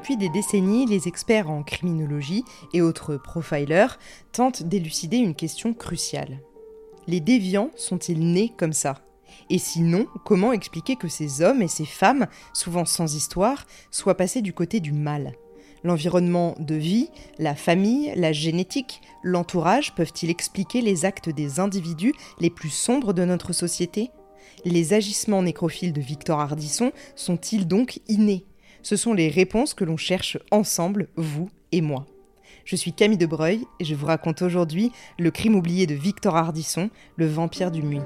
Depuis des décennies, les experts en criminologie et autres profilers tentent d'élucider une question cruciale. Les déviants sont-ils nés comme ça? Et sinon, comment expliquer que ces hommes et ces femmes, souvent sans histoire, soient passés du côté du mal? L'environnement de vie, la famille, la génétique, l'entourage peuvent-ils expliquer les actes des individus les plus sombres de notre société? Les agissements nécrophiles de Victor Hardisson sont-ils donc innés? Ce sont les réponses que l'on cherche ensemble, vous et moi. Je suis Camille Debreuil et je vous raconte aujourd'hui le crime oublié de Victor Hardisson, le vampire du Muy.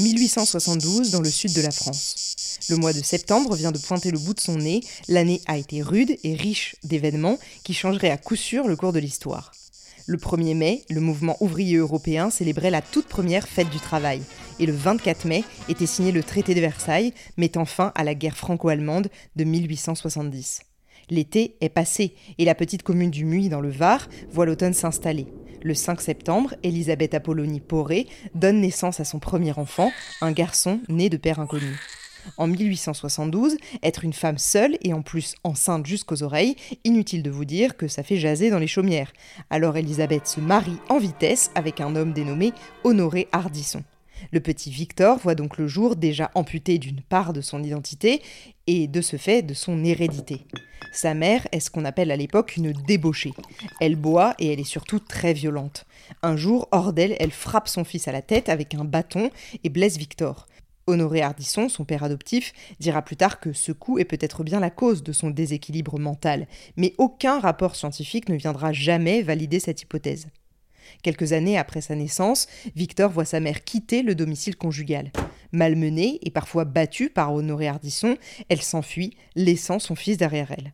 1872 dans le sud de la France. Le mois de septembre vient de pointer le bout de son nez, l'année a été rude et riche d'événements qui changeraient à coup sûr le cours de l'histoire. Le 1er mai, le mouvement ouvrier européen célébrait la toute première fête du travail, et le 24 mai était signé le traité de Versailles, mettant fin à la guerre franco-allemande de 1870. L'été est passé, et la petite commune du Muy dans le Var voit l'automne s'installer. Le 5 septembre, Elisabeth Apollonie Poré donne naissance à son premier enfant, un garçon né de père inconnu. En 1872, être une femme seule et en plus enceinte jusqu'aux oreilles, inutile de vous dire que ça fait jaser dans les chaumières. Alors Elisabeth se marie en vitesse avec un homme dénommé Honoré Hardisson. Le petit Victor voit donc le jour déjà amputé d'une part de son identité et de ce fait de son hérédité. Sa mère est ce qu'on appelle à l'époque une débauchée. Elle boit et elle est surtout très violente. Un jour, hors d'elle, elle frappe son fils à la tête avec un bâton et blesse Victor. Honoré Hardisson, son père adoptif, dira plus tard que ce coup est peut-être bien la cause de son déséquilibre mental, mais aucun rapport scientifique ne viendra jamais valider cette hypothèse. Quelques années après sa naissance, Victor voit sa mère quitter le domicile conjugal. Malmenée et parfois battue par Honoré Hardisson, elle s'enfuit, laissant son fils derrière elle.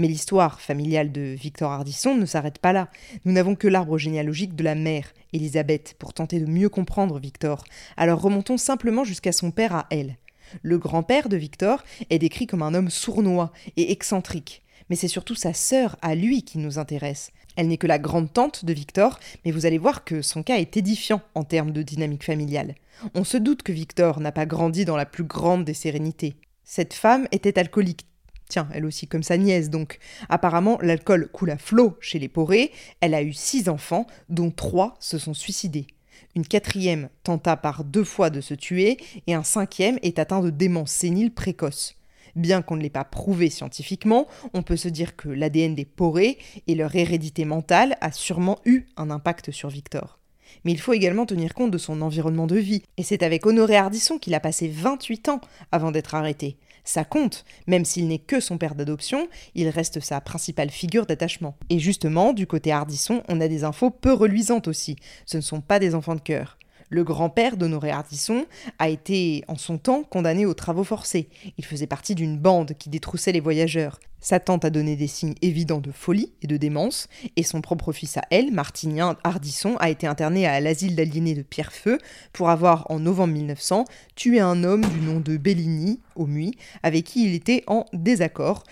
Mais l'histoire familiale de Victor Hardisson ne s'arrête pas là. Nous n'avons que l'arbre généalogique de la mère, Elisabeth, pour tenter de mieux comprendre Victor. Alors remontons simplement jusqu'à son père à elle. Le grand-père de Victor est décrit comme un homme sournois et excentrique. Mais c'est surtout sa sœur à lui qui nous intéresse. Elle n'est que la grande tante de Victor, mais vous allez voir que son cas est édifiant en termes de dynamique familiale. On se doute que Victor n'a pas grandi dans la plus grande des sérénités. Cette femme était alcoolique. Tiens, elle aussi comme sa nièce donc. Apparemment, l'alcool coule à flot chez les Porés. Elle a eu six enfants, dont trois se sont suicidés. Une quatrième tenta par deux fois de se tuer et un cinquième est atteint de démence sénile précoce. Bien qu'on ne l'ait pas prouvé scientifiquement, on peut se dire que l'ADN des porés et leur hérédité mentale a sûrement eu un impact sur Victor. Mais il faut également tenir compte de son environnement de vie, et c'est avec Honoré Hardisson qu'il a passé 28 ans avant d'être arrêté. Ça compte, même s'il n'est que son père d'adoption, il reste sa principale figure d'attachement. Et justement, du côté Hardisson, on a des infos peu reluisantes aussi. Ce ne sont pas des enfants de cœur. Le grand-père d'Honoré Hardisson a été en son temps condamné aux travaux forcés. Il faisait partie d'une bande qui détroussait les voyageurs. Sa tante a donné des signes évidents de folie et de démence, et son propre fils à elle, Martinien Hardisson, a été interné à l'asile d'aliénés de Pierrefeu pour avoir, en novembre 1900, tué un homme du nom de Bellini, au Muy, avec qui il était en désaccord.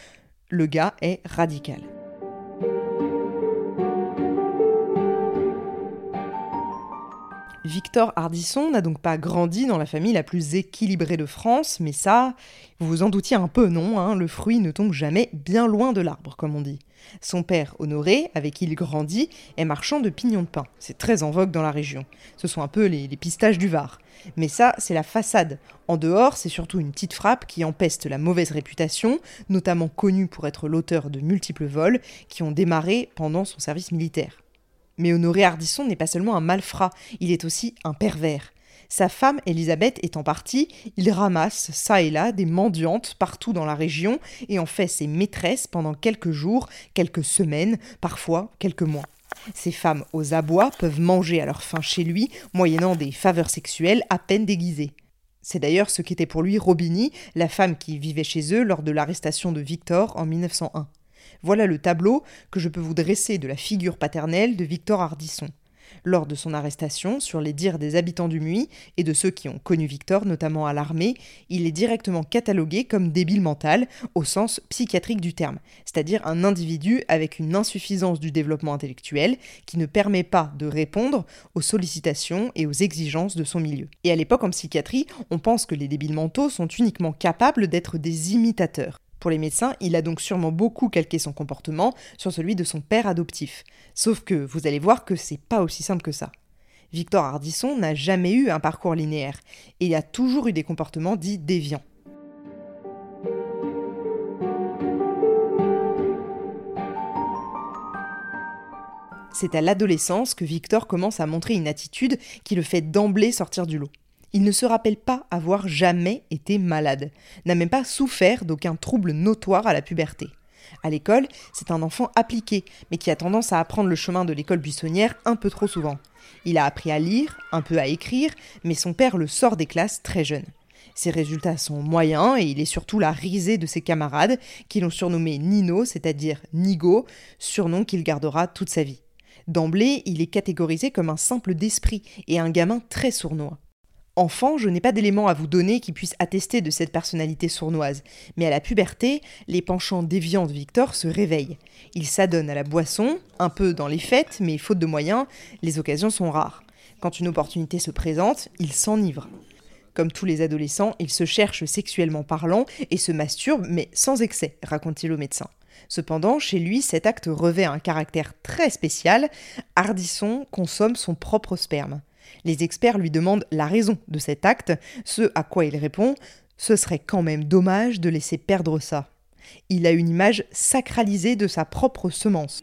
Le gars est radical. Victor Hardisson n'a donc pas grandi dans la famille la plus équilibrée de France, mais ça, vous vous en doutiez un peu, non hein, Le fruit ne tombe jamais bien loin de l'arbre, comme on dit. Son père, Honoré, avec qui il grandit, est marchand de pignons de pain. C'est très en vogue dans la région. Ce sont un peu les, les pistaches du Var. Mais ça, c'est la façade. En dehors, c'est surtout une petite frappe qui empeste la mauvaise réputation, notamment connu pour être l'auteur de multiples vols qui ont démarré pendant son service militaire. Mais Honoré Hardisson n'est pas seulement un malfrat, il est aussi un pervers. Sa femme, Elisabeth, étant partie, il ramasse, ça et là, des mendiantes partout dans la région et en fait ses maîtresses pendant quelques jours, quelques semaines, parfois quelques mois. Ces femmes aux abois peuvent manger à leur faim chez lui, moyennant des faveurs sexuelles à peine déguisées. C'est d'ailleurs ce qu'était pour lui Robini, la femme qui vivait chez eux lors de l'arrestation de Victor en 1901. Voilà le tableau que je peux vous dresser de la figure paternelle de Victor Hardisson. Lors de son arrestation, sur les dires des habitants du Muy et de ceux qui ont connu Victor, notamment à l'armée, il est directement catalogué comme débile mental au sens psychiatrique du terme, c'est-à-dire un individu avec une insuffisance du développement intellectuel qui ne permet pas de répondre aux sollicitations et aux exigences de son milieu. Et à l'époque en psychiatrie, on pense que les débiles mentaux sont uniquement capables d'être des imitateurs. Pour les médecins, il a donc sûrement beaucoup calqué son comportement sur celui de son père adoptif. Sauf que vous allez voir que c'est pas aussi simple que ça. Victor Hardisson n'a jamais eu un parcours linéaire et a toujours eu des comportements dits déviants. C'est à l'adolescence que Victor commence à montrer une attitude qui le fait d'emblée sortir du lot. Il ne se rappelle pas avoir jamais été malade, n'a même pas souffert d'aucun trouble notoire à la puberté. À l'école, c'est un enfant appliqué, mais qui a tendance à apprendre le chemin de l'école buissonnière un peu trop souvent. Il a appris à lire, un peu à écrire, mais son père le sort des classes très jeune. Ses résultats sont moyens et il est surtout la risée de ses camarades qui l'ont surnommé Nino, c'est-à-dire Nigo, surnom qu'il gardera toute sa vie. D'emblée, il est catégorisé comme un simple d'esprit et un gamin très sournois. Enfant, je n'ai pas d'éléments à vous donner qui puissent attester de cette personnalité sournoise, mais à la puberté, les penchants déviants de Victor se réveillent. Il s'adonne à la boisson, un peu dans les fêtes, mais faute de moyens, les occasions sont rares. Quand une opportunité se présente, il s'enivre. Comme tous les adolescents, il se cherche sexuellement parlant et se masturbe, mais sans excès, raconte-t-il au médecin. Cependant, chez lui, cet acte revêt un caractère très spécial. Hardisson consomme son propre sperme. Les experts lui demandent la raison de cet acte, ce à quoi il répond Ce serait quand même dommage de laisser perdre ça. Il a une image sacralisée de sa propre semence.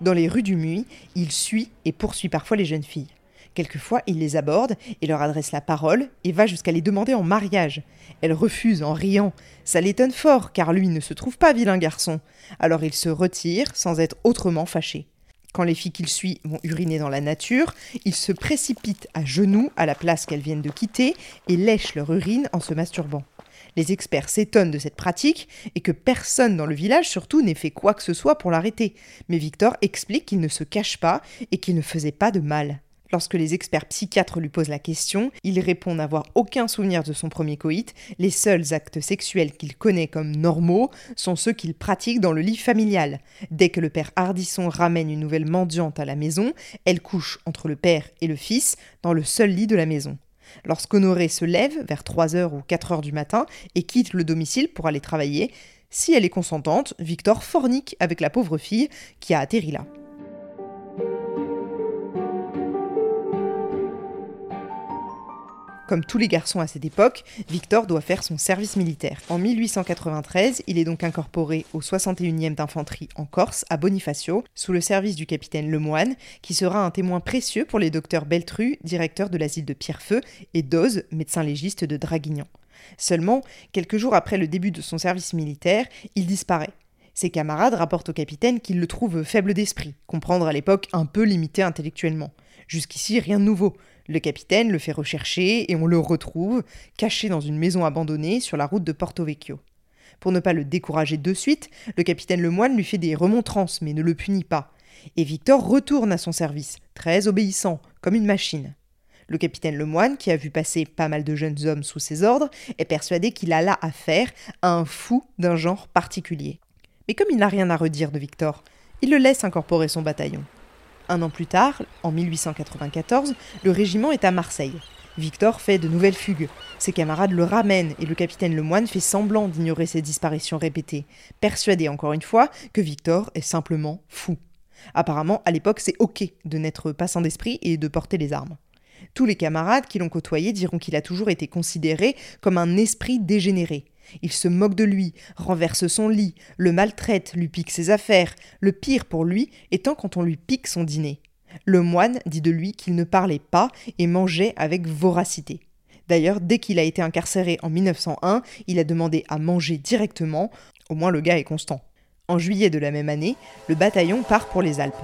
Dans les rues du Muy, il suit et poursuit parfois les jeunes filles. Quelquefois, il les aborde et leur adresse la parole et va jusqu'à les demander en mariage. Elles refusent en riant. Ça l'étonne fort, car lui ne se trouve pas vilain garçon. Alors il se retire sans être autrement fâché. Quand les filles qu'il suit vont uriner dans la nature, il se précipite à genoux à la place qu'elles viennent de quitter et lèche leur urine en se masturbant. Les experts s'étonnent de cette pratique et que personne dans le village surtout n'ait fait quoi que ce soit pour l'arrêter. Mais Victor explique qu'il ne se cache pas et qu'il ne faisait pas de mal. Lorsque les experts psychiatres lui posent la question, il répond n'avoir aucun souvenir de son premier coït. Les seuls actes sexuels qu'il connaît comme normaux sont ceux qu'il pratique dans le lit familial. Dès que le père Hardisson ramène une nouvelle mendiante à la maison, elle couche entre le père et le fils dans le seul lit de la maison. Lorsqu'Honoré se lève vers 3h ou 4h du matin et quitte le domicile pour aller travailler, si elle est consentante, Victor fornique avec la pauvre fille qui a atterri là. Comme tous les garçons à cette époque, Victor doit faire son service militaire. En 1893, il est donc incorporé au 61e d'infanterie en Corse, à Bonifacio, sous le service du capitaine Lemoine, qui sera un témoin précieux pour les docteurs Beltru, directeur de l'asile de Pierrefeu, et Doze, médecin légiste de Draguignan. Seulement, quelques jours après le début de son service militaire, il disparaît. Ses camarades rapportent au capitaine qu'il le trouve faible d'esprit, comprendre à l'époque un peu limité intellectuellement. Jusqu'ici, rien de nouveau. Le capitaine le fait rechercher et on le retrouve, caché dans une maison abandonnée sur la route de Porto Vecchio. Pour ne pas le décourager de suite, le capitaine Lemoine lui fait des remontrances mais ne le punit pas. Et Victor retourne à son service, très obéissant, comme une machine. Le capitaine Lemoine, qui a vu passer pas mal de jeunes hommes sous ses ordres, est persuadé qu'il a là affaire à un fou d'un genre particulier. Mais comme il n'a rien à redire de Victor, il le laisse incorporer son bataillon. Un an plus tard, en 1894, le régiment est à Marseille. Victor fait de nouvelles fugues. Ses camarades le ramènent et le capitaine Lemoine fait semblant d'ignorer ces disparitions répétées, persuadé encore une fois que Victor est simplement fou. Apparemment, à l'époque, c'est ok de n'être pas sain d'esprit et de porter les armes. Tous les camarades qui l'ont côtoyé diront qu'il a toujours été considéré comme un esprit dégénéré, il se moque de lui, renverse son lit, le maltraite, lui pique ses affaires, le pire pour lui étant quand on lui pique son dîner. Le moine dit de lui qu'il ne parlait pas et mangeait avec voracité. D'ailleurs, dès qu'il a été incarcéré en 1901, il a demandé à manger directement, au moins le gars est constant. En juillet de la même année, le bataillon part pour les Alpes.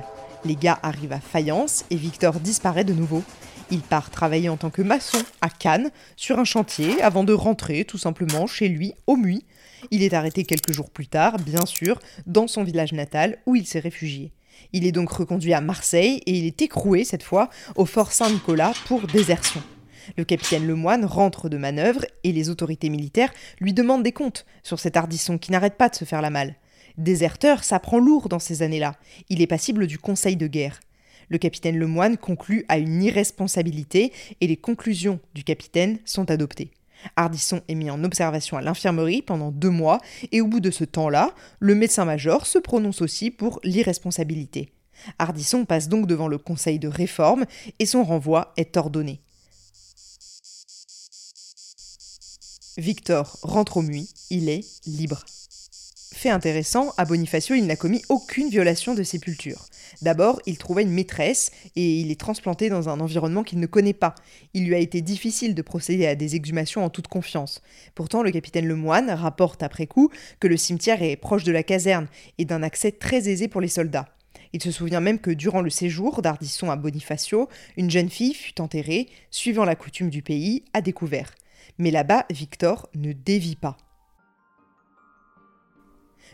Les gars arrivent à Fayence et Victor disparaît de nouveau. Il part travailler en tant que maçon à Cannes, sur un chantier, avant de rentrer tout simplement chez lui, au Muy. Il est arrêté quelques jours plus tard, bien sûr, dans son village natal où il s'est réfugié. Il est donc reconduit à Marseille et il est écroué cette fois au fort Saint-Nicolas pour désertion. Le capitaine Lemoine rentre de manœuvre et les autorités militaires lui demandent des comptes sur cet Ardisson qui n'arrête pas de se faire la malle. Déserteur, ça prend lourd dans ces années-là. Il est passible du conseil de guerre. Le capitaine Lemoine conclut à une irresponsabilité et les conclusions du capitaine sont adoptées. Ardisson est mis en observation à l'infirmerie pendant deux mois et au bout de ce temps-là, le médecin-major se prononce aussi pour l'irresponsabilité. Ardisson passe donc devant le conseil de réforme et son renvoi est ordonné. Victor rentre au Muy, il est libre. Fait intéressant, à Bonifacio, il n'a commis aucune violation de sépulture. D'abord, il trouvait une maîtresse et il est transplanté dans un environnement qu'il ne connaît pas. Il lui a été difficile de procéder à des exhumations en toute confiance. Pourtant, le capitaine Lemoine rapporte après coup que le cimetière est proche de la caserne et d'un accès très aisé pour les soldats. Il se souvient même que durant le séjour d'Ardisson à Bonifacio, une jeune fille fut enterrée, suivant la coutume du pays, à découvert. Mais là-bas, Victor ne dévie pas.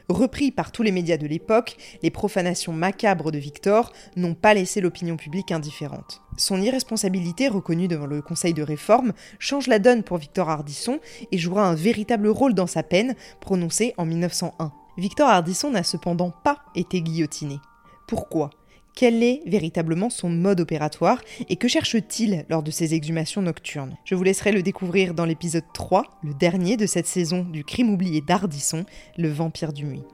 Repris par tous les médias de l'époque, les profanations macabres de Victor n'ont pas laissé l'opinion publique indifférente. Son irresponsabilité reconnue devant le Conseil de réforme change la donne pour Victor Hardisson et jouera un véritable rôle dans sa peine, prononcée en 1901. Victor Hardisson n'a cependant pas été guillotiné. Pourquoi? Quel est véritablement son mode opératoire et que cherche-t-il lors de ses exhumations nocturnes? Je vous laisserai le découvrir dans l'épisode 3, le dernier de cette saison du crime oublié d'Ardisson, le vampire du Nuit.